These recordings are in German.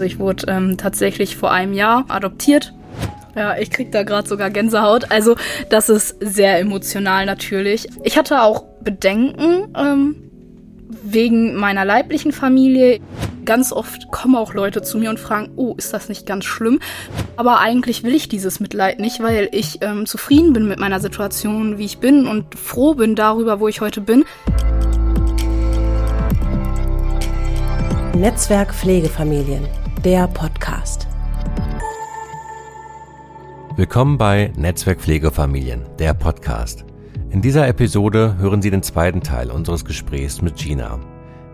Also ich wurde ähm, tatsächlich vor einem Jahr adoptiert. Ja, ich krieg da gerade sogar Gänsehaut. Also das ist sehr emotional natürlich. Ich hatte auch Bedenken ähm, wegen meiner leiblichen Familie. Ganz oft kommen auch Leute zu mir und fragen, oh, ist das nicht ganz schlimm? Aber eigentlich will ich dieses Mitleid nicht, weil ich ähm, zufrieden bin mit meiner Situation, wie ich bin und froh bin darüber, wo ich heute bin. Netzwerk Pflegefamilien, der Podcast. Willkommen bei Netzwerk Pflegefamilien, der Podcast. In dieser Episode hören Sie den zweiten Teil unseres Gesprächs mit Gina.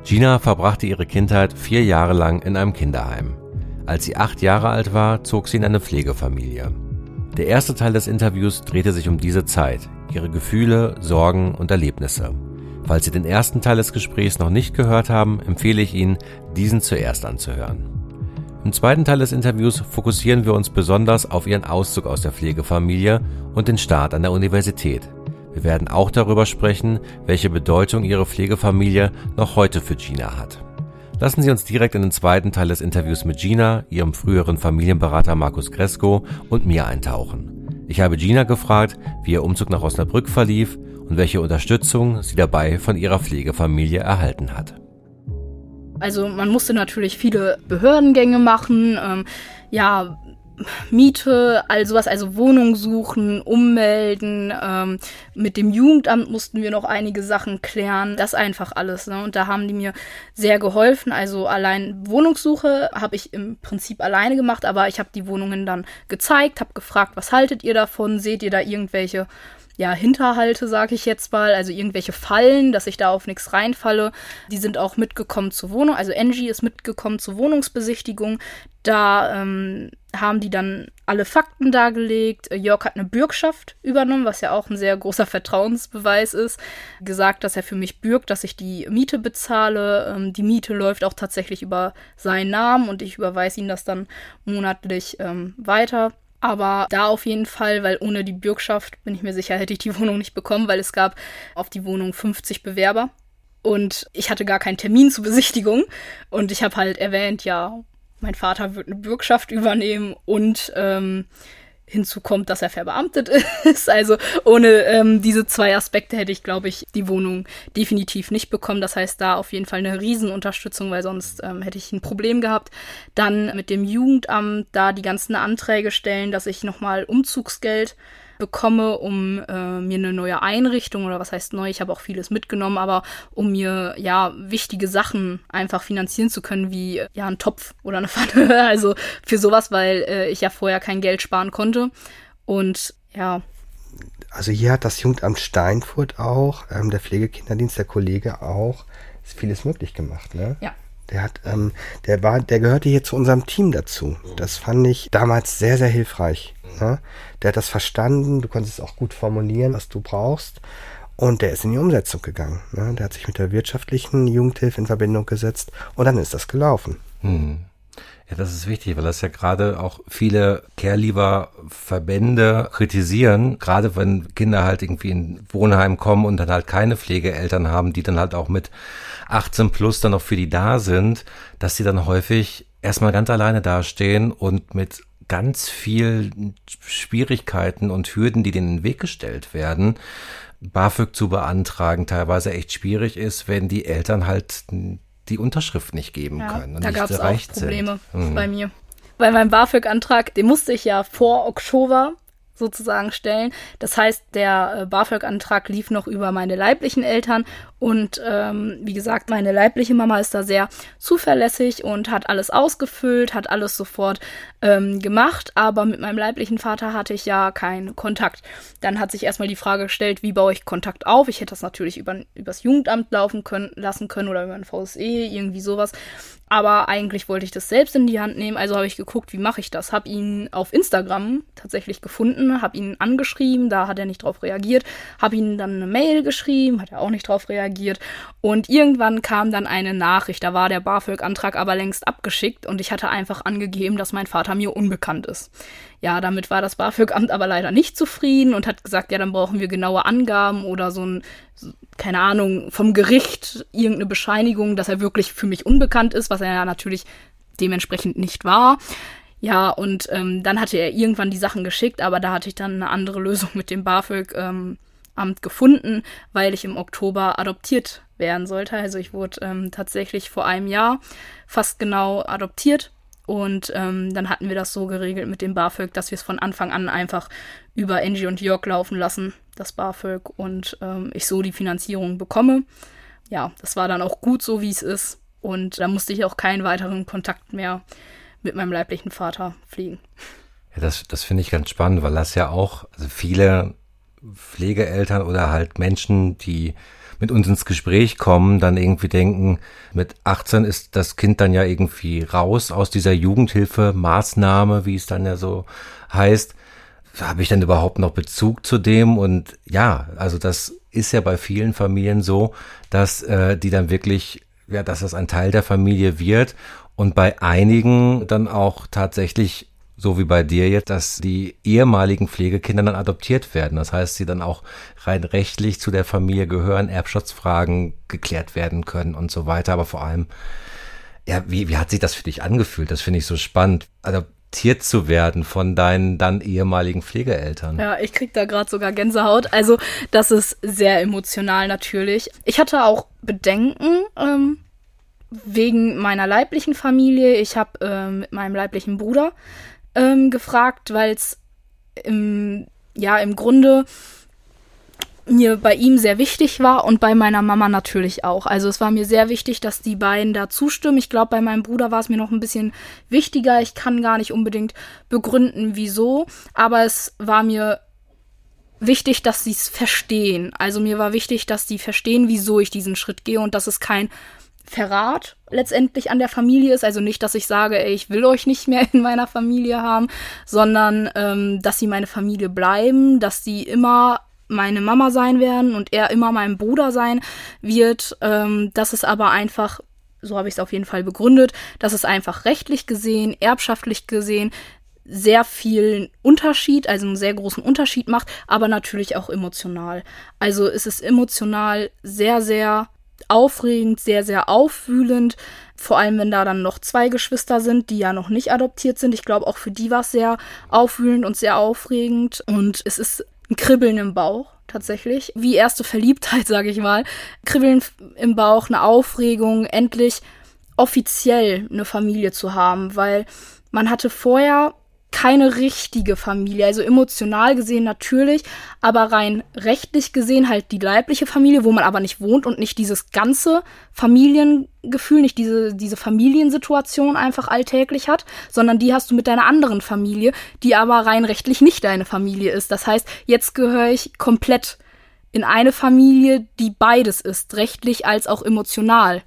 Gina verbrachte ihre Kindheit vier Jahre lang in einem Kinderheim. Als sie acht Jahre alt war, zog sie in eine Pflegefamilie. Der erste Teil des Interviews drehte sich um diese Zeit, ihre Gefühle, Sorgen und Erlebnisse. Falls Sie den ersten Teil des Gesprächs noch nicht gehört haben, empfehle ich Ihnen, diesen zuerst anzuhören. Im zweiten Teil des Interviews fokussieren wir uns besonders auf Ihren Auszug aus der Pflegefamilie und den Start an der Universität. Wir werden auch darüber sprechen, welche Bedeutung Ihre Pflegefamilie noch heute für Gina hat. Lassen Sie uns direkt in den zweiten Teil des Interviews mit Gina, ihrem früheren Familienberater Markus Gresko und mir eintauchen. Ich habe Gina gefragt, wie ihr Umzug nach Osnabrück verlief und welche Unterstützung sie dabei von ihrer Pflegefamilie erhalten hat. Also man musste natürlich viele Behördengänge machen, ähm, ja, Miete, all sowas, also Wohnung suchen, ummelden. Ähm, mit dem Jugendamt mussten wir noch einige Sachen klären. Das einfach alles. Ne? Und da haben die mir sehr geholfen. Also allein Wohnungssuche habe ich im Prinzip alleine gemacht, aber ich habe die Wohnungen dann gezeigt, habe gefragt, was haltet ihr davon? Seht ihr da irgendwelche ja, Hinterhalte, sage ich jetzt mal, also irgendwelche Fallen, dass ich da auf nichts reinfalle. Die sind auch mitgekommen zur Wohnung, also Angie ist mitgekommen zur Wohnungsbesichtigung. Da ähm, haben die dann alle Fakten dargelegt. Jörg hat eine Bürgschaft übernommen, was ja auch ein sehr großer Vertrauensbeweis ist. Gesagt, dass er für mich bürgt, dass ich die Miete bezahle. Ähm, die Miete läuft auch tatsächlich über seinen Namen und ich überweise ihn das dann monatlich ähm, weiter. Aber da auf jeden Fall, weil ohne die Bürgschaft bin ich mir sicher, hätte ich die Wohnung nicht bekommen, weil es gab auf die Wohnung 50 Bewerber. Und ich hatte gar keinen Termin zur Besichtigung. Und ich habe halt erwähnt, ja, mein Vater wird eine Bürgschaft übernehmen und ähm, Hinzu kommt, dass er verbeamtet ist. Also ohne ähm, diese zwei Aspekte hätte ich, glaube ich, die Wohnung definitiv nicht bekommen. Das heißt, da auf jeden Fall eine Riesenunterstützung, weil sonst ähm, hätte ich ein Problem gehabt. Dann mit dem Jugendamt da die ganzen Anträge stellen, dass ich nochmal Umzugsgeld bekomme, um äh, mir eine neue Einrichtung oder was heißt neu, ich habe auch vieles mitgenommen, aber um mir ja wichtige Sachen einfach finanzieren zu können, wie ja ein Topf oder eine Pfanne. Also für sowas, weil äh, ich ja vorher kein Geld sparen konnte. Und ja. Also hier hat das Jugendamt Steinfurt auch, ähm, der Pflegekinderdienst, der Kollege auch, ist vieles möglich gemacht, ne? Ja. Der hat, ähm, der war, der gehörte hier zu unserem Team dazu. Das fand ich damals sehr, sehr hilfreich. Ne? Der hat das verstanden, du konntest es auch gut formulieren, was du brauchst. Und der ist in die Umsetzung gegangen. Ne? Der hat sich mit der wirtschaftlichen Jugendhilfe in Verbindung gesetzt und dann ist das gelaufen. Hm. Ja, das ist wichtig, weil das ja gerade auch viele Care-Lieber-Verbände kritisieren, gerade wenn Kinder halt irgendwie in Wohnheim kommen und dann halt keine Pflegeeltern haben, die dann halt auch mit 18 plus dann noch für die da sind, dass sie dann häufig erstmal ganz alleine dastehen und mit ganz viel Schwierigkeiten und Hürden, die denen in den Weg gestellt werden, BAföG zu beantragen, teilweise echt schwierig ist, wenn die Eltern halt die Unterschrift nicht geben ja, können. Und da gab es auch Probleme sind. bei mir. Weil mein BAföG-Antrag, den musste ich ja vor Oktober sozusagen stellen. Das heißt, der äh, BAföG-Antrag lief noch über meine leiblichen Eltern und ähm, wie gesagt, meine leibliche Mama ist da sehr zuverlässig und hat alles ausgefüllt, hat alles sofort ähm, gemacht, aber mit meinem leiblichen Vater hatte ich ja keinen Kontakt. Dann hat sich erstmal die Frage gestellt, wie baue ich Kontakt auf? Ich hätte das natürlich über, übers Jugendamt laufen können, lassen können oder über ein VSE, irgendwie sowas. Aber eigentlich wollte ich das selbst in die Hand nehmen, also habe ich geguckt, wie mache ich das? Habe ihn auf Instagram tatsächlich gefunden, habe ihn angeschrieben, da hat er nicht drauf reagiert, habe ihn dann eine Mail geschrieben, hat er auch nicht drauf reagiert und irgendwann kam dann eine Nachricht, da war der BAföG-Antrag aber längst abgeschickt und ich hatte einfach angegeben, dass mein Vater mir unbekannt ist. Ja, damit war das BAföG-Amt aber leider nicht zufrieden und hat gesagt, ja, dann brauchen wir genaue Angaben oder so ein, keine Ahnung, vom Gericht irgendeine Bescheinigung, dass er wirklich für mich unbekannt ist, was er ja natürlich dementsprechend nicht war. Ja, und ähm, dann hatte er irgendwann die Sachen geschickt, aber da hatte ich dann eine andere Lösung mit dem BAföG ähm, Amt gefunden, weil ich im Oktober adoptiert werden sollte. Also ich wurde ähm, tatsächlich vor einem Jahr fast genau adoptiert. Und ähm, dann hatten wir das so geregelt mit dem BAföG, dass wir es von Anfang an einfach über Angie und Jörg laufen lassen, das BAföG, und ähm, ich so die Finanzierung bekomme. Ja, das war dann auch gut so, wie es ist. Und da musste ich auch keinen weiteren Kontakt mehr mit meinem leiblichen Vater pflegen. Ja, das, das finde ich ganz spannend, weil das ja auch, also viele Pflegeeltern oder halt Menschen, die mit uns ins Gespräch kommen, dann irgendwie denken, mit 18 ist das Kind dann ja irgendwie raus aus dieser Jugendhilfe-Maßnahme, wie es dann ja so heißt. Habe ich dann überhaupt noch Bezug zu dem? Und ja, also das ist ja bei vielen Familien so, dass äh, die dann wirklich, ja, dass das ein Teil der Familie wird und bei einigen dann auch tatsächlich so wie bei dir jetzt, dass die ehemaligen Pflegekinder dann adoptiert werden. Das heißt, sie dann auch rein rechtlich zu der Familie gehören, Erbschaftsfragen geklärt werden können und so weiter. Aber vor allem, ja, wie, wie hat sich das für dich angefühlt? Das finde ich so spannend. Adoptiert zu werden von deinen dann ehemaligen Pflegeeltern. Ja, ich krieg da gerade sogar Gänsehaut. Also, das ist sehr emotional natürlich. Ich hatte auch Bedenken, ähm, wegen meiner leiblichen Familie. Ich habe äh, mit meinem leiblichen Bruder ähm, gefragt, weil es im, ja, im Grunde mir bei ihm sehr wichtig war und bei meiner Mama natürlich auch. Also es war mir sehr wichtig, dass die beiden da zustimmen. Ich glaube, bei meinem Bruder war es mir noch ein bisschen wichtiger. Ich kann gar nicht unbedingt begründen, wieso, aber es war mir wichtig, dass sie es verstehen. Also mir war wichtig, dass die verstehen, wieso ich diesen Schritt gehe und dass es kein Verrat letztendlich an der Familie ist. Also nicht, dass ich sage, ey, ich will euch nicht mehr in meiner Familie haben, sondern ähm, dass sie meine Familie bleiben, dass sie immer meine Mama sein werden und er immer mein Bruder sein wird. Ähm, das ist aber einfach, so habe ich es auf jeden Fall begründet, dass es einfach rechtlich gesehen, erbschaftlich gesehen sehr viel Unterschied, also einen sehr großen Unterschied macht, aber natürlich auch emotional. Also es ist emotional sehr, sehr aufregend, sehr, sehr aufwühlend. Vor allem, wenn da dann noch zwei Geschwister sind, die ja noch nicht adoptiert sind. Ich glaube, auch für die war es sehr aufwühlend und sehr aufregend. Und es ist ein Kribbeln im Bauch tatsächlich. Wie erste Verliebtheit, sage ich mal. Kribbeln im Bauch, eine Aufregung, endlich offiziell eine Familie zu haben, weil man hatte vorher keine richtige Familie. Also emotional gesehen natürlich, aber rein rechtlich gesehen halt die leibliche Familie, wo man aber nicht wohnt und nicht dieses ganze Familiengefühl, nicht diese, diese Familiensituation einfach alltäglich hat, sondern die hast du mit deiner anderen Familie, die aber rein rechtlich nicht deine Familie ist. Das heißt, jetzt gehöre ich komplett in eine Familie, die beides ist, rechtlich als auch emotional.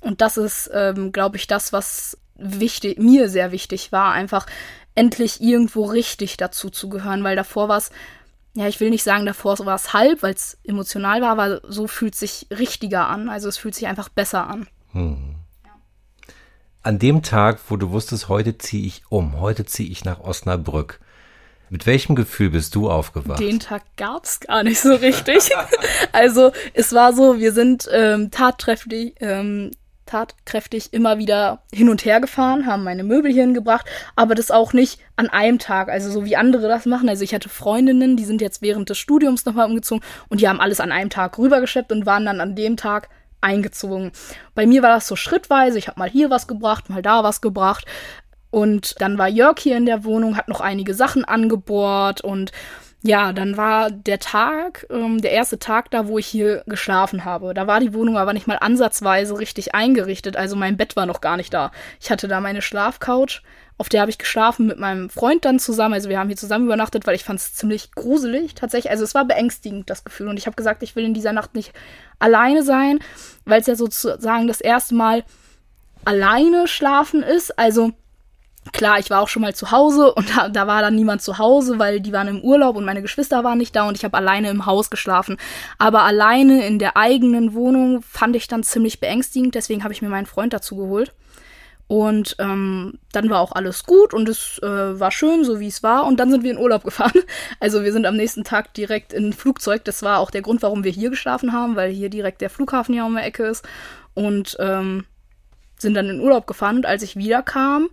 Und das ist, ähm, glaube ich, das, was wichtig, mir sehr wichtig war, einfach endlich irgendwo richtig dazu zu gehören, weil davor war es, ja, ich will nicht sagen, davor war es halb, weil es emotional war, aber so fühlt sich richtiger an. Also es fühlt sich einfach besser an. Hm. An dem Tag, wo du wusstest, heute ziehe ich um, heute ziehe ich nach Osnabrück. Mit welchem Gefühl bist du aufgewacht? Den Tag gab es gar nicht so richtig. also es war so, wir sind ähm, tatkräftig, ähm, tatkräftig immer wieder hin und her gefahren, haben meine Möbel hier hingebracht, aber das auch nicht an einem Tag, also so wie andere das machen. Also ich hatte Freundinnen, die sind jetzt während des Studiums nochmal umgezogen und die haben alles an einem Tag rübergeschleppt und waren dann an dem Tag eingezogen. Bei mir war das so schrittweise, ich habe mal hier was gebracht, mal da was gebracht und dann war Jörg hier in der Wohnung, hat noch einige Sachen angebohrt und ja, dann war der Tag, ähm, der erste Tag da, wo ich hier geschlafen habe. Da war die Wohnung aber nicht mal ansatzweise richtig eingerichtet. Also mein Bett war noch gar nicht da. Ich hatte da meine Schlafcouch, auf der habe ich geschlafen mit meinem Freund dann zusammen. Also wir haben hier zusammen übernachtet, weil ich fand es ziemlich gruselig tatsächlich. Also es war beängstigend, das Gefühl. Und ich habe gesagt, ich will in dieser Nacht nicht alleine sein, weil es ja sozusagen das erste Mal alleine schlafen ist. Also Klar, ich war auch schon mal zu Hause und da, da, war dann niemand zu Hause, weil die waren im Urlaub und meine Geschwister waren nicht da und ich habe alleine im Haus geschlafen. Aber alleine in der eigenen Wohnung fand ich dann ziemlich beängstigend, deswegen habe ich mir meinen Freund dazu geholt. Und ähm, dann war auch alles gut und es äh, war schön, so wie es war. Und dann sind wir in Urlaub gefahren. Also wir sind am nächsten Tag direkt in ein Flugzeug. Das war auch der Grund, warum wir hier geschlafen haben, weil hier direkt der Flughafen hier um die Ecke ist. Und ähm, sind dann in Urlaub gefahren und als ich wiederkam,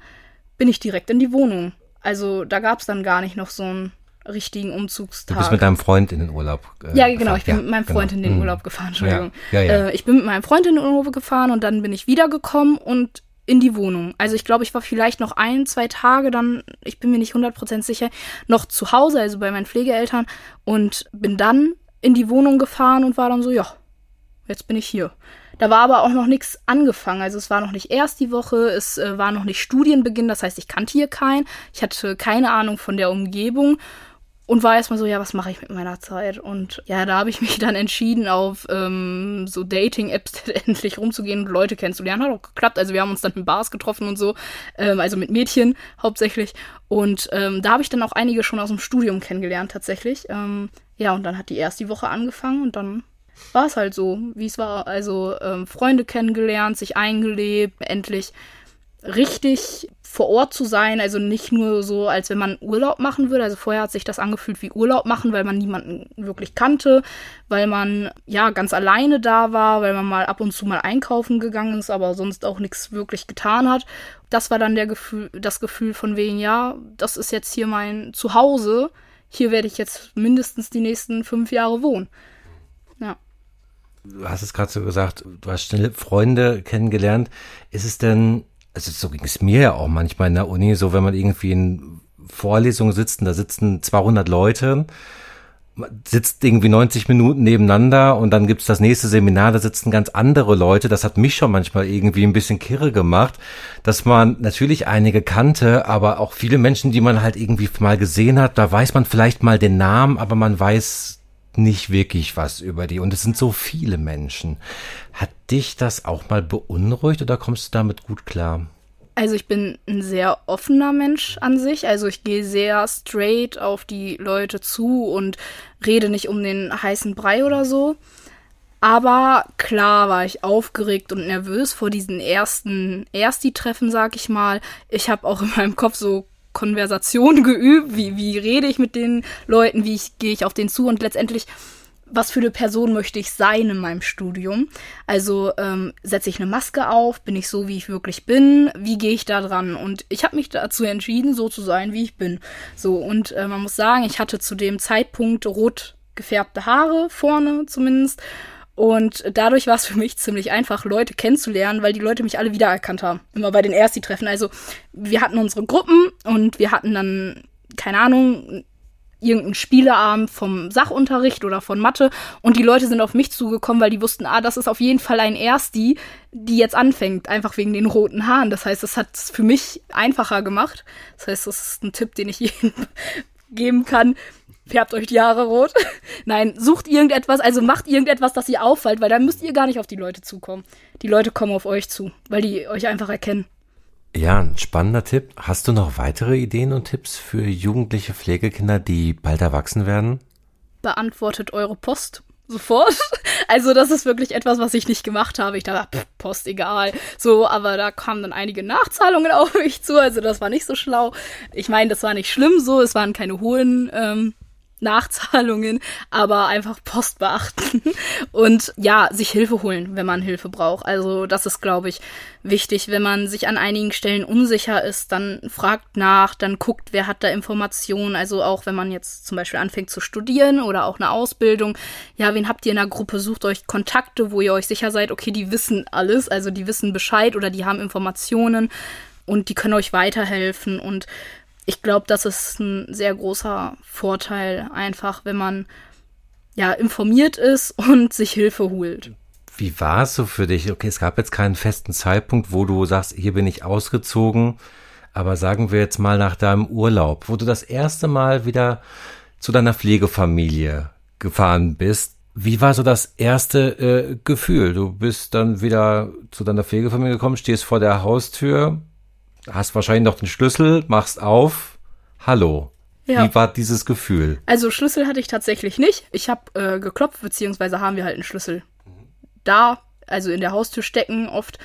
bin ich direkt in die Wohnung. Also da gab es dann gar nicht noch so einen richtigen Umzugstag. Du bist mit deinem Freund in den Urlaub äh, Ja, genau, gefahren. ich bin ja, mit meinem Freund genau. in den mhm. Urlaub gefahren, Entschuldigung. Ja, ja, äh, ich bin mit meinem Freund in den Urlaub gefahren und dann bin ich wiedergekommen und in die Wohnung. Also ich glaube, ich war vielleicht noch ein, zwei Tage dann, ich bin mir nicht 100% sicher, noch zu Hause, also bei meinen Pflegeeltern und bin dann in die Wohnung gefahren und war dann so, ja, jetzt bin ich hier. Da war aber auch noch nichts angefangen. Also es war noch nicht erst die Woche, es äh, war noch nicht Studienbeginn, das heißt, ich kannte hier keinen. Ich hatte keine Ahnung von der Umgebung und war erstmal so, ja, was mache ich mit meiner Zeit? Und ja, da habe ich mich dann entschieden, auf ähm, so Dating-Apps endlich rumzugehen und Leute kennenzulernen. Hat auch geklappt. Also wir haben uns dann in Bars getroffen und so, ähm, also mit Mädchen hauptsächlich. Und ähm, da habe ich dann auch einige schon aus dem Studium kennengelernt tatsächlich. Ähm, ja, und dann hat die erst die Woche angefangen und dann war es halt so, wie es war. Also ähm, Freunde kennengelernt, sich eingelebt, endlich richtig vor Ort zu sein, also nicht nur so, als wenn man Urlaub machen würde. Also vorher hat sich das angefühlt wie Urlaub machen, weil man niemanden wirklich kannte, weil man ja ganz alleine da war, weil man mal ab und zu mal einkaufen gegangen ist, aber sonst auch nichts wirklich getan hat. Das war dann der Gefühl, das Gefühl von wegen, ja, das ist jetzt hier mein Zuhause. Hier werde ich jetzt mindestens die nächsten fünf Jahre wohnen. Du hast es gerade so gesagt, du hast schnell Freunde kennengelernt. Ist es denn also so ging es mir ja auch manchmal in der Uni, so wenn man irgendwie in Vorlesungen sitzt und da sitzen 200 Leute, sitzt irgendwie 90 Minuten nebeneinander und dann gibt's das nächste Seminar, da sitzen ganz andere Leute. Das hat mich schon manchmal irgendwie ein bisschen kirre gemacht, dass man natürlich einige kannte, aber auch viele Menschen, die man halt irgendwie mal gesehen hat, da weiß man vielleicht mal den Namen, aber man weiß nicht wirklich was über die. Und es sind so viele Menschen. Hat dich das auch mal beunruhigt oder kommst du damit gut klar? Also ich bin ein sehr offener Mensch an sich. Also ich gehe sehr straight auf die Leute zu und rede nicht um den heißen Brei oder so. Aber klar war ich aufgeregt und nervös vor diesen ersten Ersti-Treffen, sag ich mal. Ich habe auch in meinem Kopf so Konversation geübt, wie, wie rede ich mit den Leuten, wie ich, gehe ich auf den zu und letztendlich, was für eine Person möchte ich sein in meinem Studium? Also ähm, setze ich eine Maske auf, bin ich so, wie ich wirklich bin, wie gehe ich da dran? Und ich habe mich dazu entschieden, so zu sein, wie ich bin. So, und äh, man muss sagen, ich hatte zu dem Zeitpunkt rot gefärbte Haare, vorne zumindest. Und dadurch war es für mich ziemlich einfach, Leute kennenzulernen, weil die Leute mich alle wiedererkannt haben. Immer bei den Ersti-Treffen. Also wir hatten unsere Gruppen und wir hatten dann, keine Ahnung, irgendeinen Spieleabend vom Sachunterricht oder von Mathe und die Leute sind auf mich zugekommen, weil die wussten, ah, das ist auf jeden Fall ein Ersti, die jetzt anfängt, einfach wegen den roten Haaren. Das heißt, das hat es für mich einfacher gemacht. Das heißt, das ist ein Tipp, den ich jedem geben kann färbt euch die Haare rot. Nein, sucht irgendetwas, also macht irgendetwas, das ihr auffällt, weil dann müsst ihr gar nicht auf die Leute zukommen. Die Leute kommen auf euch zu, weil die euch einfach erkennen. Ja, ein spannender Tipp. Hast du noch weitere Ideen und Tipps für jugendliche Pflegekinder, die bald erwachsen werden? Beantwortet eure Post sofort. Also das ist wirklich etwas, was ich nicht gemacht habe. Ich dachte, pff, Post egal. So, aber da kamen dann einige Nachzahlungen auf mich zu. Also das war nicht so schlau. Ich meine, das war nicht schlimm so. Es waren keine hohen ähm, Nachzahlungen, aber einfach Post beachten und ja, sich Hilfe holen, wenn man Hilfe braucht. Also das ist, glaube ich, wichtig. Wenn man sich an einigen Stellen unsicher ist, dann fragt nach, dann guckt, wer hat da Informationen. Also auch wenn man jetzt zum Beispiel anfängt zu studieren oder auch eine Ausbildung, ja, wen habt ihr in der Gruppe? Sucht euch Kontakte, wo ihr euch sicher seid, okay, die wissen alles, also die wissen Bescheid oder die haben Informationen und die können euch weiterhelfen und ich glaube, das ist ein sehr großer Vorteil, einfach, wenn man ja informiert ist und sich Hilfe holt. Wie war es so für dich? Okay, es gab jetzt keinen festen Zeitpunkt, wo du sagst, hier bin ich ausgezogen, aber sagen wir jetzt mal nach deinem Urlaub, wo du das erste Mal wieder zu deiner Pflegefamilie gefahren bist. Wie war so das erste äh, Gefühl? Du bist dann wieder zu deiner Pflegefamilie gekommen, stehst vor der Haustür, hast wahrscheinlich noch den Schlüssel, machst auf. Hallo. Ja. Wie war dieses Gefühl? Also Schlüssel hatte ich tatsächlich nicht. Ich habe äh, geklopft, beziehungsweise haben wir halt einen Schlüssel da, also in der Haustür stecken oft.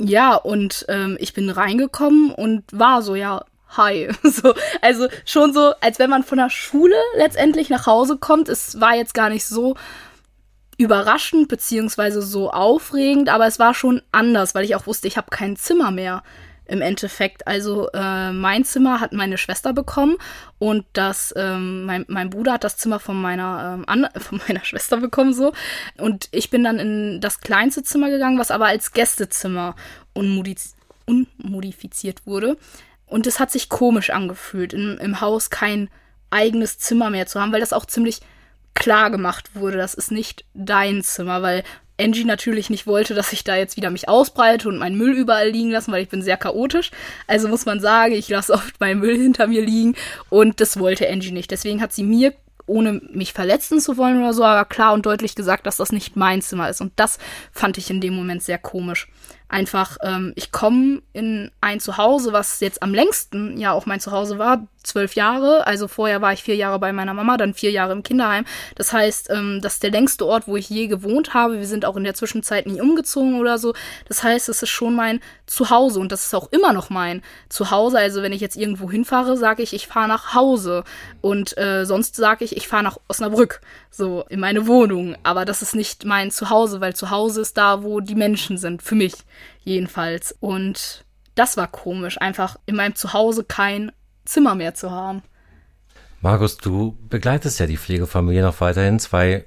Ja, und ähm, ich bin reingekommen und war so, ja, hi. So, also schon so, als wenn man von der Schule letztendlich nach Hause kommt. Es war jetzt gar nicht so überraschend beziehungsweise so aufregend, aber es war schon anders, weil ich auch wusste, ich habe kein Zimmer mehr im Endeffekt. Also äh, mein Zimmer hat meine Schwester bekommen und das ähm, mein, mein Bruder hat das Zimmer von meiner ähm, an, von meiner Schwester bekommen so und ich bin dann in das kleinste Zimmer gegangen, was aber als Gästezimmer unmodifiziert unmodifiziert wurde und es hat sich komisch angefühlt, im, im Haus kein eigenes Zimmer mehr zu haben, weil das auch ziemlich klar gemacht wurde, das ist nicht dein Zimmer, weil Angie natürlich nicht wollte, dass ich da jetzt wieder mich ausbreite und meinen Müll überall liegen lassen, weil ich bin sehr chaotisch. Also muss man sagen, ich lasse oft meinen Müll hinter mir liegen und das wollte Angie nicht. Deswegen hat sie mir ohne mich verletzen zu wollen oder so, aber klar und deutlich gesagt, dass das nicht mein Zimmer ist. Und das fand ich in dem Moment sehr komisch einfach, ähm, ich komme in ein Zuhause, was jetzt am längsten ja auch mein Zuhause war, zwölf Jahre. Also vorher war ich vier Jahre bei meiner Mama, dann vier Jahre im Kinderheim. Das heißt, ähm, das ist der längste Ort, wo ich je gewohnt habe. Wir sind auch in der Zwischenzeit nie umgezogen oder so. Das heißt, es ist schon mein Zuhause und das ist auch immer noch mein Zuhause. Also wenn ich jetzt irgendwo hinfahre, sage ich, ich fahre nach Hause und äh, sonst sage ich, ich fahre nach Osnabrück, so in meine Wohnung. Aber das ist nicht mein Zuhause, weil Zuhause ist da, wo die Menschen sind, für mich jedenfalls. Und das war komisch, einfach in meinem Zuhause kein Zimmer mehr zu haben. Markus, du begleitest ja die Pflegefamilie noch weiterhin. Zwei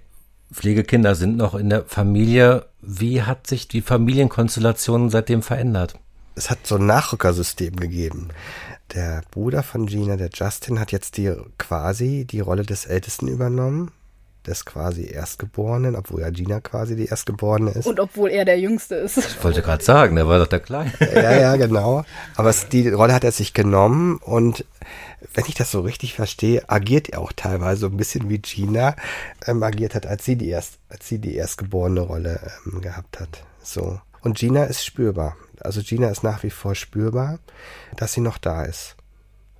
Pflegekinder sind noch in der Familie. Wie hat sich die Familienkonstellation seitdem verändert? Es hat so ein Nachrückersystem gegeben. Der Bruder von Gina, der Justin, hat jetzt die quasi die Rolle des Ältesten übernommen des quasi Erstgeborenen, obwohl ja Gina quasi die Erstgeborene ist. Und obwohl er der Jüngste ist. Ich wollte gerade sagen, der war doch der Kleine. Ja, ja, genau. Aber es, die Rolle hat er sich genommen und wenn ich das so richtig verstehe, agiert er auch teilweise so ein bisschen wie Gina ähm, agiert hat, als sie die erst, als sie die erstgeborene Rolle ähm, gehabt hat. So. Und Gina ist spürbar. Also Gina ist nach wie vor spürbar, dass sie noch da ist.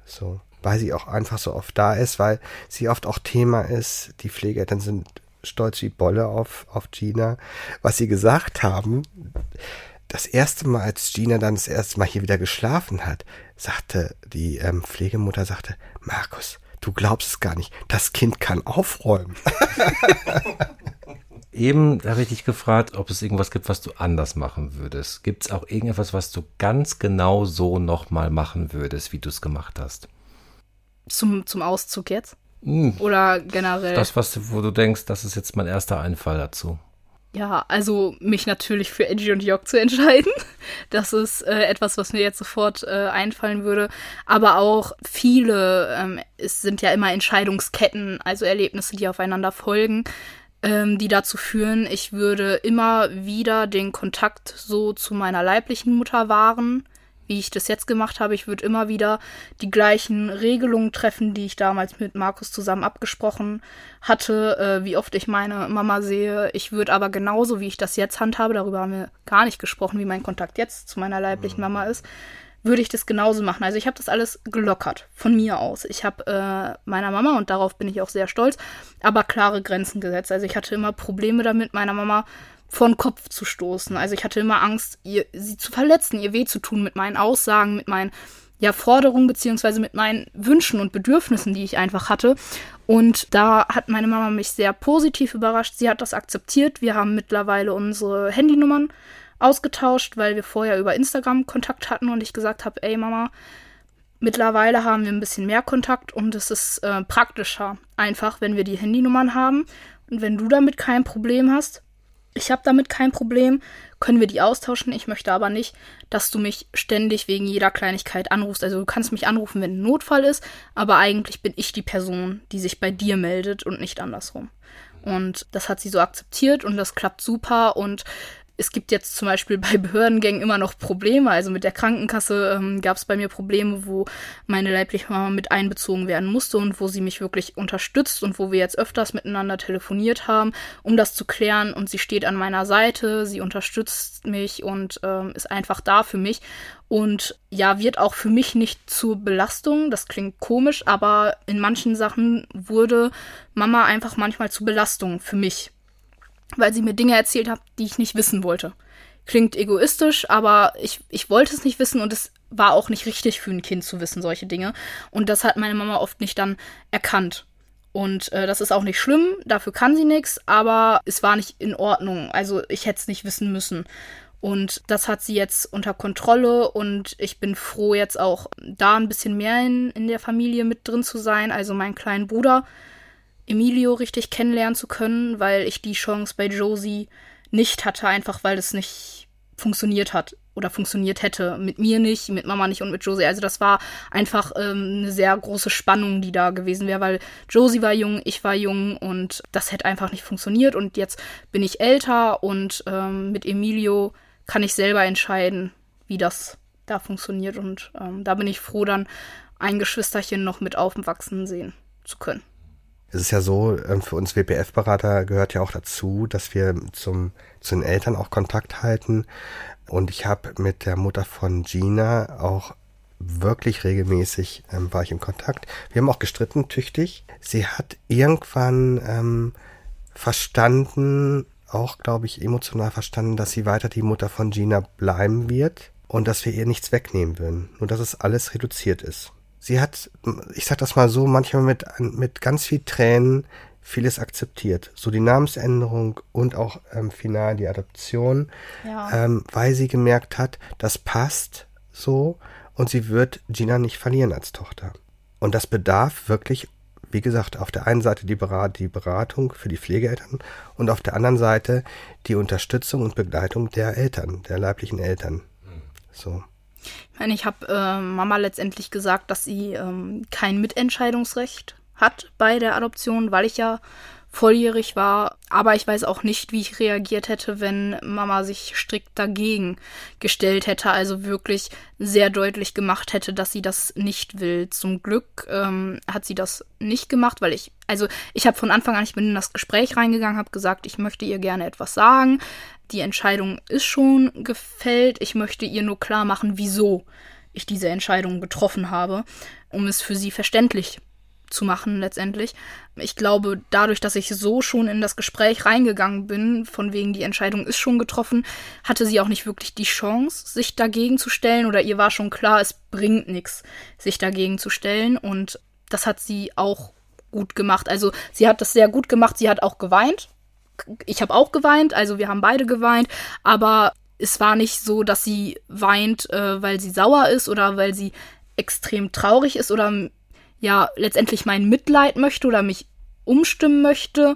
So weil sie auch einfach so oft da ist, weil sie oft auch Thema ist. Die Pflegeeltern sind stolz wie Bolle auf, auf Gina. Was sie gesagt haben, das erste Mal, als Gina dann das erste Mal hier wieder geschlafen hat, sagte die ähm, Pflegemutter, sagte, Markus, du glaubst es gar nicht, das Kind kann aufräumen. Eben habe ich dich gefragt, ob es irgendwas gibt, was du anders machen würdest. Gibt es auch irgendetwas, was du ganz genau so nochmal machen würdest, wie du es gemacht hast? Zum, zum Auszug jetzt? Hm. Oder generell? Das, was, wo du denkst, das ist jetzt mein erster Einfall dazu. Ja, also mich natürlich für Edgy und Jock zu entscheiden. Das ist äh, etwas, was mir jetzt sofort äh, einfallen würde. Aber auch viele, ähm, es sind ja immer Entscheidungsketten, also Erlebnisse, die aufeinander folgen, ähm, die dazu führen, ich würde immer wieder den Kontakt so zu meiner leiblichen Mutter wahren wie ich das jetzt gemacht habe. Ich würde immer wieder die gleichen Regelungen treffen, die ich damals mit Markus zusammen abgesprochen hatte, äh, wie oft ich meine Mama sehe. Ich würde aber genauso, wie ich das jetzt handhabe, darüber haben wir gar nicht gesprochen, wie mein Kontakt jetzt zu meiner leiblichen Mama ist, würde ich das genauso machen. Also ich habe das alles gelockert von mir aus. Ich habe äh, meiner Mama, und darauf bin ich auch sehr stolz, aber klare Grenzen gesetzt. Also ich hatte immer Probleme damit, meiner Mama vor den Kopf zu stoßen. Also ich hatte immer Angst, ihr, sie zu verletzen, ihr weh zu tun mit meinen Aussagen, mit meinen ja, Forderungen beziehungsweise mit meinen Wünschen und Bedürfnissen, die ich einfach hatte. Und da hat meine Mama mich sehr positiv überrascht. Sie hat das akzeptiert. Wir haben mittlerweile unsere Handynummern ausgetauscht, weil wir vorher über Instagram Kontakt hatten und ich gesagt habe, ey Mama, mittlerweile haben wir ein bisschen mehr Kontakt und es ist äh, praktischer, einfach, wenn wir die Handynummern haben. Und wenn du damit kein Problem hast, ich habe damit kein Problem, können wir die austauschen. Ich möchte aber nicht, dass du mich ständig wegen jeder Kleinigkeit anrufst. Also du kannst mich anrufen, wenn ein Notfall ist, aber eigentlich bin ich die Person, die sich bei dir meldet und nicht andersrum. Und das hat sie so akzeptiert und das klappt super und es gibt jetzt zum Beispiel bei Behördengängen immer noch Probleme. Also mit der Krankenkasse ähm, gab es bei mir Probleme, wo meine leibliche Mama mit einbezogen werden musste und wo sie mich wirklich unterstützt und wo wir jetzt öfters miteinander telefoniert haben, um das zu klären. Und sie steht an meiner Seite, sie unterstützt mich und ähm, ist einfach da für mich. Und ja, wird auch für mich nicht zur Belastung. Das klingt komisch, aber in manchen Sachen wurde Mama einfach manchmal zur Belastung für mich weil sie mir Dinge erzählt hat, die ich nicht wissen wollte. Klingt egoistisch, aber ich, ich wollte es nicht wissen und es war auch nicht richtig für ein Kind zu wissen, solche Dinge. Und das hat meine Mama oft nicht dann erkannt. Und äh, das ist auch nicht schlimm, dafür kann sie nichts, aber es war nicht in Ordnung. Also ich hätte es nicht wissen müssen. Und das hat sie jetzt unter Kontrolle und ich bin froh, jetzt auch da ein bisschen mehr in, in der Familie mit drin zu sein. Also meinen kleinen Bruder Emilio richtig kennenlernen zu können, weil ich die Chance bei Josie nicht hatte, einfach weil es nicht funktioniert hat oder funktioniert hätte. Mit mir nicht, mit Mama nicht und mit Josie. Also das war einfach ähm, eine sehr große Spannung, die da gewesen wäre, weil Josie war jung, ich war jung und das hätte einfach nicht funktioniert. Und jetzt bin ich älter und ähm, mit Emilio kann ich selber entscheiden, wie das da funktioniert. Und ähm, da bin ich froh, dann ein Geschwisterchen noch mit aufwachsen sehen zu können. Es ist ja so, ähm, für uns WPF-Berater gehört ja auch dazu, dass wir zum, zu den Eltern auch Kontakt halten. Und ich habe mit der Mutter von Gina auch wirklich regelmäßig ähm, war ich in Kontakt. Wir haben auch gestritten, tüchtig. Sie hat irgendwann ähm, verstanden, auch, glaube ich, emotional verstanden, dass sie weiter die Mutter von Gina bleiben wird und dass wir ihr nichts wegnehmen würden. Nur dass es alles reduziert ist. Sie hat, ich sag das mal so, manchmal mit, mit ganz viel Tränen vieles akzeptiert. So die Namensänderung und auch ähm, final die Adoption, ja. ähm, weil sie gemerkt hat, das passt so und sie wird Gina nicht verlieren als Tochter. Und das bedarf wirklich wie gesagt, auf der einen Seite die, Berat die Beratung für die Pflegeeltern und auf der anderen Seite die Unterstützung und Begleitung der Eltern, der leiblichen Eltern. So. Ich meine, ich habe äh, Mama letztendlich gesagt, dass sie ähm, kein Mitentscheidungsrecht hat bei der Adoption, weil ich ja volljährig war. Aber ich weiß auch nicht, wie ich reagiert hätte, wenn Mama sich strikt dagegen gestellt hätte. Also wirklich sehr deutlich gemacht hätte, dass sie das nicht will. Zum Glück ähm, hat sie das nicht gemacht, weil ich, also ich habe von Anfang an, ich bin in das Gespräch reingegangen, habe gesagt, ich möchte ihr gerne etwas sagen. Die Entscheidung ist schon gefällt. Ich möchte ihr nur klar machen, wieso ich diese Entscheidung getroffen habe, um es für sie verständlich zu machen letztendlich. Ich glaube, dadurch, dass ich so schon in das Gespräch reingegangen bin, von wegen die Entscheidung ist schon getroffen, hatte sie auch nicht wirklich die Chance, sich dagegen zu stellen oder ihr war schon klar, es bringt nichts, sich dagegen zu stellen und das hat sie auch gut gemacht. Also sie hat das sehr gut gemacht, sie hat auch geweint. Ich habe auch geweint, also wir haben beide geweint, aber es war nicht so, dass sie weint, äh, weil sie sauer ist oder weil sie extrem traurig ist oder ja letztendlich mein Mitleid möchte oder mich umstimmen möchte,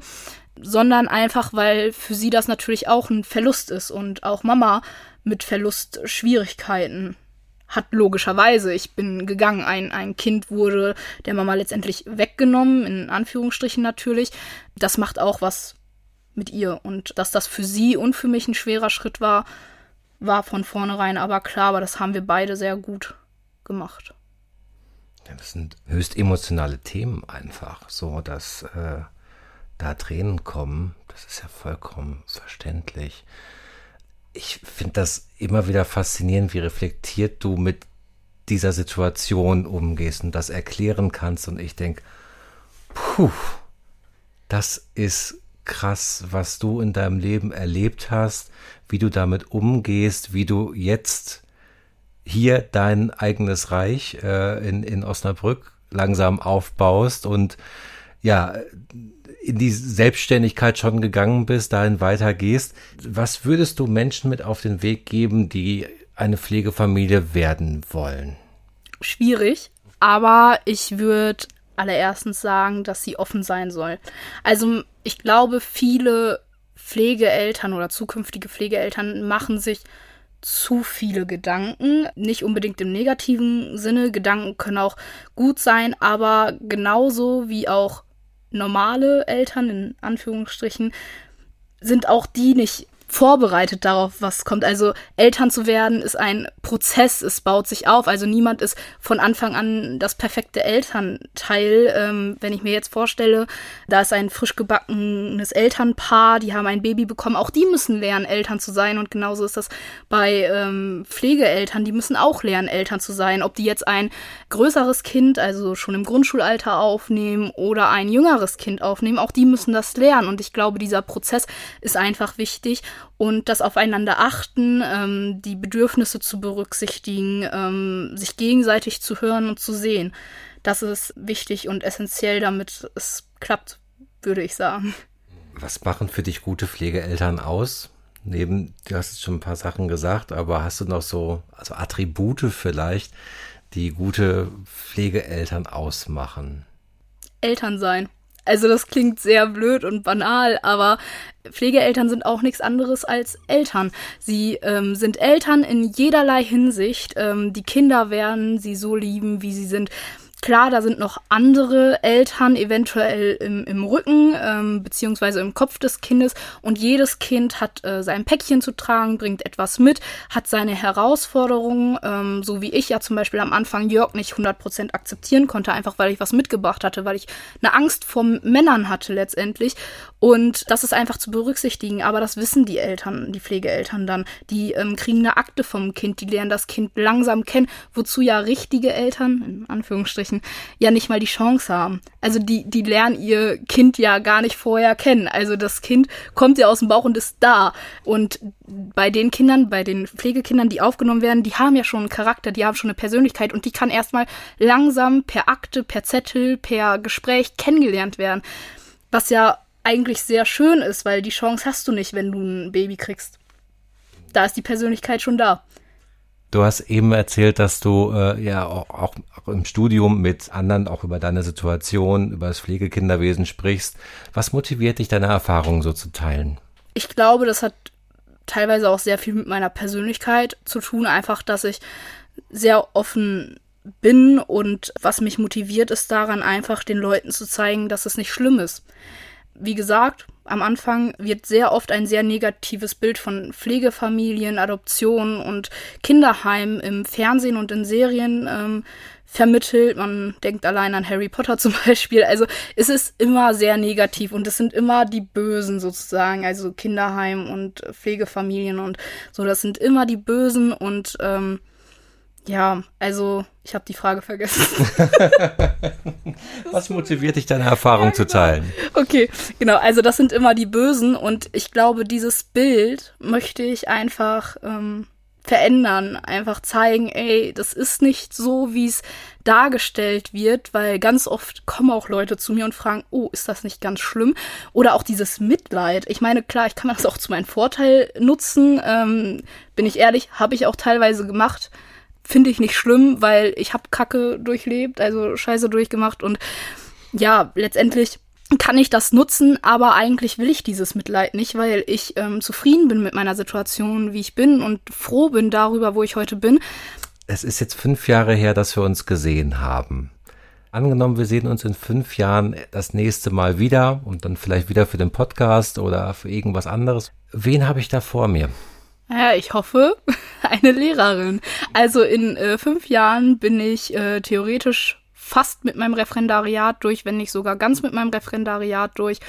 sondern einfach, weil für sie das natürlich auch ein Verlust ist und auch Mama mit Verlust Schwierigkeiten hat logischerweise. Ich bin gegangen, ein, ein Kind wurde der Mama letztendlich weggenommen, in Anführungsstrichen natürlich. Das macht auch was mit ihr. Und dass das für sie und für mich ein schwerer Schritt war, war von vornherein aber klar, aber das haben wir beide sehr gut gemacht. Das sind höchst emotionale Themen einfach, so dass äh, da Tränen kommen. Das ist ja vollkommen verständlich. Ich finde das immer wieder faszinierend, wie reflektiert du mit dieser Situation umgehst und das erklären kannst. Und ich denke, puh, das ist krass, was du in deinem Leben erlebt hast, wie du damit umgehst, wie du jetzt hier dein eigenes Reich äh, in, in Osnabrück langsam aufbaust und ja, in die Selbstständigkeit schon gegangen bist, dahin weitergehst. Was würdest du Menschen mit auf den Weg geben, die eine Pflegefamilie werden wollen? Schwierig, aber ich würde allererstens sagen, dass sie offen sein soll. Also ich glaube, viele Pflegeeltern oder zukünftige Pflegeeltern machen sich zu viele Gedanken. Nicht unbedingt im negativen Sinne. Gedanken können auch gut sein, aber genauso wie auch normale Eltern, in Anführungsstrichen, sind auch die nicht vorbereitet darauf, was kommt. Also Eltern zu werden ist ein Prozess, es baut sich auf. Also niemand ist von Anfang an das perfekte Elternteil. Ähm, wenn ich mir jetzt vorstelle, da ist ein frisch gebackenes Elternpaar, die haben ein Baby bekommen, auch die müssen lernen, Eltern zu sein. Und genauso ist das bei ähm, Pflegeeltern, die müssen auch lernen, Eltern zu sein. Ob die jetzt ein größeres Kind, also schon im Grundschulalter aufnehmen oder ein jüngeres Kind aufnehmen, auch die müssen das lernen. Und ich glaube, dieser Prozess ist einfach wichtig und das Aufeinander achten, ähm, die Bedürfnisse zu berücksichtigen, ähm, sich gegenseitig zu hören und zu sehen. das ist wichtig und essentiell, damit es klappt, würde ich sagen. Was machen für dich gute Pflegeeltern aus? Neben, du hast jetzt schon ein paar Sachen gesagt, aber hast du noch so, also Attribute vielleicht, die gute Pflegeeltern ausmachen? Eltern sein. Also das klingt sehr blöd und banal, aber Pflegeeltern sind auch nichts anderes als Eltern. Sie ähm, sind Eltern in jederlei Hinsicht. Ähm, die Kinder werden sie so lieben, wie sie sind. Klar, da sind noch andere Eltern eventuell im, im Rücken ähm, beziehungsweise im Kopf des Kindes. Und jedes Kind hat äh, sein Päckchen zu tragen, bringt etwas mit, hat seine Herausforderungen, ähm, so wie ich ja zum Beispiel am Anfang Jörg nicht 100% akzeptieren konnte, einfach weil ich was mitgebracht hatte, weil ich eine Angst vor Männern hatte letztendlich und das ist einfach zu berücksichtigen, aber das wissen die Eltern, die Pflegeeltern dann, die ähm, kriegen eine Akte vom Kind, die lernen das Kind langsam kennen, wozu ja richtige Eltern, in Anführungsstrichen, ja nicht mal die Chance haben. Also die, die lernen ihr Kind ja gar nicht vorher kennen. Also das Kind kommt ja aus dem Bauch und ist da. Und bei den Kindern, bei den Pflegekindern, die aufgenommen werden, die haben ja schon einen Charakter, die haben schon eine Persönlichkeit und die kann erstmal langsam per Akte, per Zettel, per Gespräch kennengelernt werden. Was ja eigentlich sehr schön ist, weil die Chance hast du nicht, wenn du ein Baby kriegst. Da ist die Persönlichkeit schon da. Du hast eben erzählt, dass du äh, ja auch, auch, auch im Studium mit anderen auch über deine Situation, über das Pflegekinderwesen sprichst. Was motiviert dich, deine Erfahrungen so zu teilen? Ich glaube, das hat teilweise auch sehr viel mit meiner Persönlichkeit zu tun. Einfach, dass ich sehr offen bin und was mich motiviert ist daran, einfach den Leuten zu zeigen, dass es nicht schlimm ist. Wie gesagt, am Anfang wird sehr oft ein sehr negatives Bild von Pflegefamilien, Adoptionen und Kinderheimen im Fernsehen und in Serien ähm, vermittelt. Man denkt allein an Harry Potter zum Beispiel. Also es ist immer sehr negativ und es sind immer die Bösen sozusagen, also Kinderheim und Pflegefamilien und so. Das sind immer die Bösen und ähm, ja, also ich habe die Frage vergessen. Was motiviert dich, deine Erfahrung ja, genau. zu teilen? Okay, genau. Also das sind immer die Bösen und ich glaube, dieses Bild möchte ich einfach ähm, verändern, einfach zeigen, ey, das ist nicht so, wie es dargestellt wird, weil ganz oft kommen auch Leute zu mir und fragen, oh, ist das nicht ganz schlimm? Oder auch dieses Mitleid. Ich meine, klar, ich kann das auch zu meinem Vorteil nutzen. Ähm, bin ich ehrlich, habe ich auch teilweise gemacht finde ich nicht schlimm, weil ich habe Kacke durchlebt, also Scheiße durchgemacht und ja, letztendlich kann ich das nutzen, aber eigentlich will ich dieses Mitleid nicht, weil ich ähm, zufrieden bin mit meiner Situation, wie ich bin und froh bin darüber, wo ich heute bin. Es ist jetzt fünf Jahre her, dass wir uns gesehen haben. Angenommen, wir sehen uns in fünf Jahren das nächste Mal wieder und dann vielleicht wieder für den Podcast oder für irgendwas anderes. Wen habe ich da vor mir? Ja, ich hoffe, eine Lehrerin. Also in äh, fünf Jahren bin ich äh, theoretisch fast mit meinem Referendariat durch, wenn nicht sogar ganz mit meinem Referendariat durch.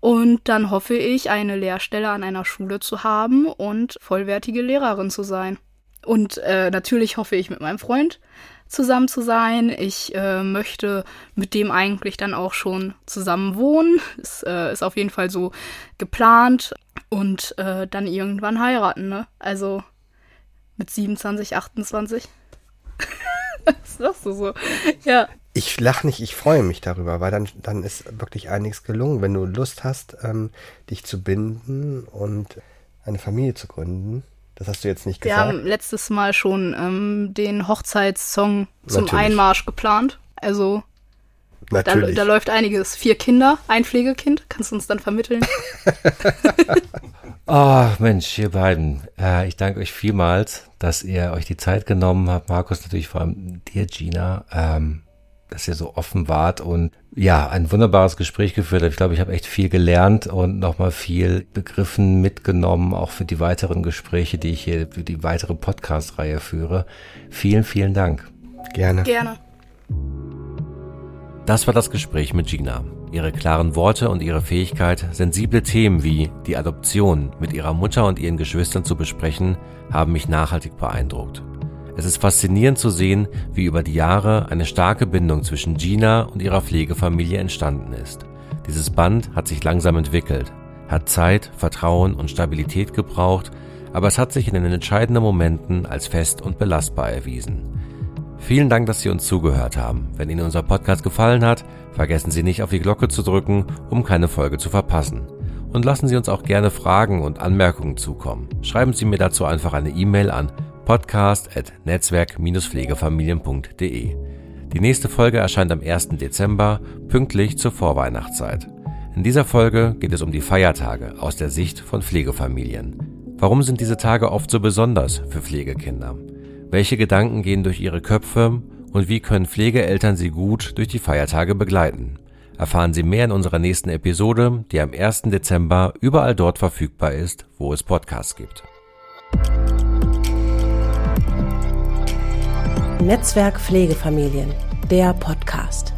Und dann hoffe ich, eine Lehrstelle an einer Schule zu haben und vollwertige Lehrerin zu sein. Und äh, natürlich hoffe ich mit meinem Freund zusammen zu sein. Ich äh, möchte mit dem eigentlich dann auch schon zusammen wohnen. Es äh, ist auf jeden Fall so geplant und äh, dann irgendwann heiraten, ne? Also mit 27, 28. Was sagst du so? Ja. Ich lach nicht, ich freue mich darüber, weil dann, dann ist wirklich einiges gelungen, wenn du Lust hast, ähm, dich zu binden und eine Familie zu gründen. Das hast du jetzt nicht gesagt. Wir haben letztes Mal schon ähm, den Hochzeitssong zum Natürlich. Einmarsch geplant. Also da, da, läuft einiges. Vier Kinder, ein Pflegekind. Kannst du uns dann vermitteln? oh, Mensch, ihr beiden. Äh, ich danke euch vielmals, dass ihr euch die Zeit genommen habt. Markus, natürlich vor allem dir, Gina. Ähm, dass ihr so offen wart und ja, ein wunderbares Gespräch geführt habt. Ich glaube, ich habe echt viel gelernt und nochmal viel begriffen, mitgenommen, auch für die weiteren Gespräche, die ich hier für die weitere Podcast-Reihe führe. Vielen, vielen Dank. Gerne. Gerne. Das war das Gespräch mit Gina. Ihre klaren Worte und ihre Fähigkeit, sensible Themen wie die Adoption mit ihrer Mutter und ihren Geschwistern zu besprechen, haben mich nachhaltig beeindruckt. Es ist faszinierend zu sehen, wie über die Jahre eine starke Bindung zwischen Gina und ihrer Pflegefamilie entstanden ist. Dieses Band hat sich langsam entwickelt, hat Zeit, Vertrauen und Stabilität gebraucht, aber es hat sich in den entscheidenden Momenten als fest und belastbar erwiesen. Vielen Dank, dass Sie uns zugehört haben. Wenn Ihnen unser Podcast gefallen hat, vergessen Sie nicht auf die Glocke zu drücken, um keine Folge zu verpassen. Und lassen Sie uns auch gerne Fragen und Anmerkungen zukommen. Schreiben Sie mir dazu einfach eine E-Mail an podcast.netzwerk-pflegefamilien.de. Die nächste Folge erscheint am 1. Dezember, pünktlich zur Vorweihnachtszeit. In dieser Folge geht es um die Feiertage aus der Sicht von Pflegefamilien. Warum sind diese Tage oft so besonders für Pflegekinder? Welche Gedanken gehen durch ihre Köpfe und wie können Pflegeeltern sie gut durch die Feiertage begleiten? Erfahren Sie mehr in unserer nächsten Episode, die am 1. Dezember überall dort verfügbar ist, wo es Podcasts gibt. Netzwerk Pflegefamilien, der Podcast.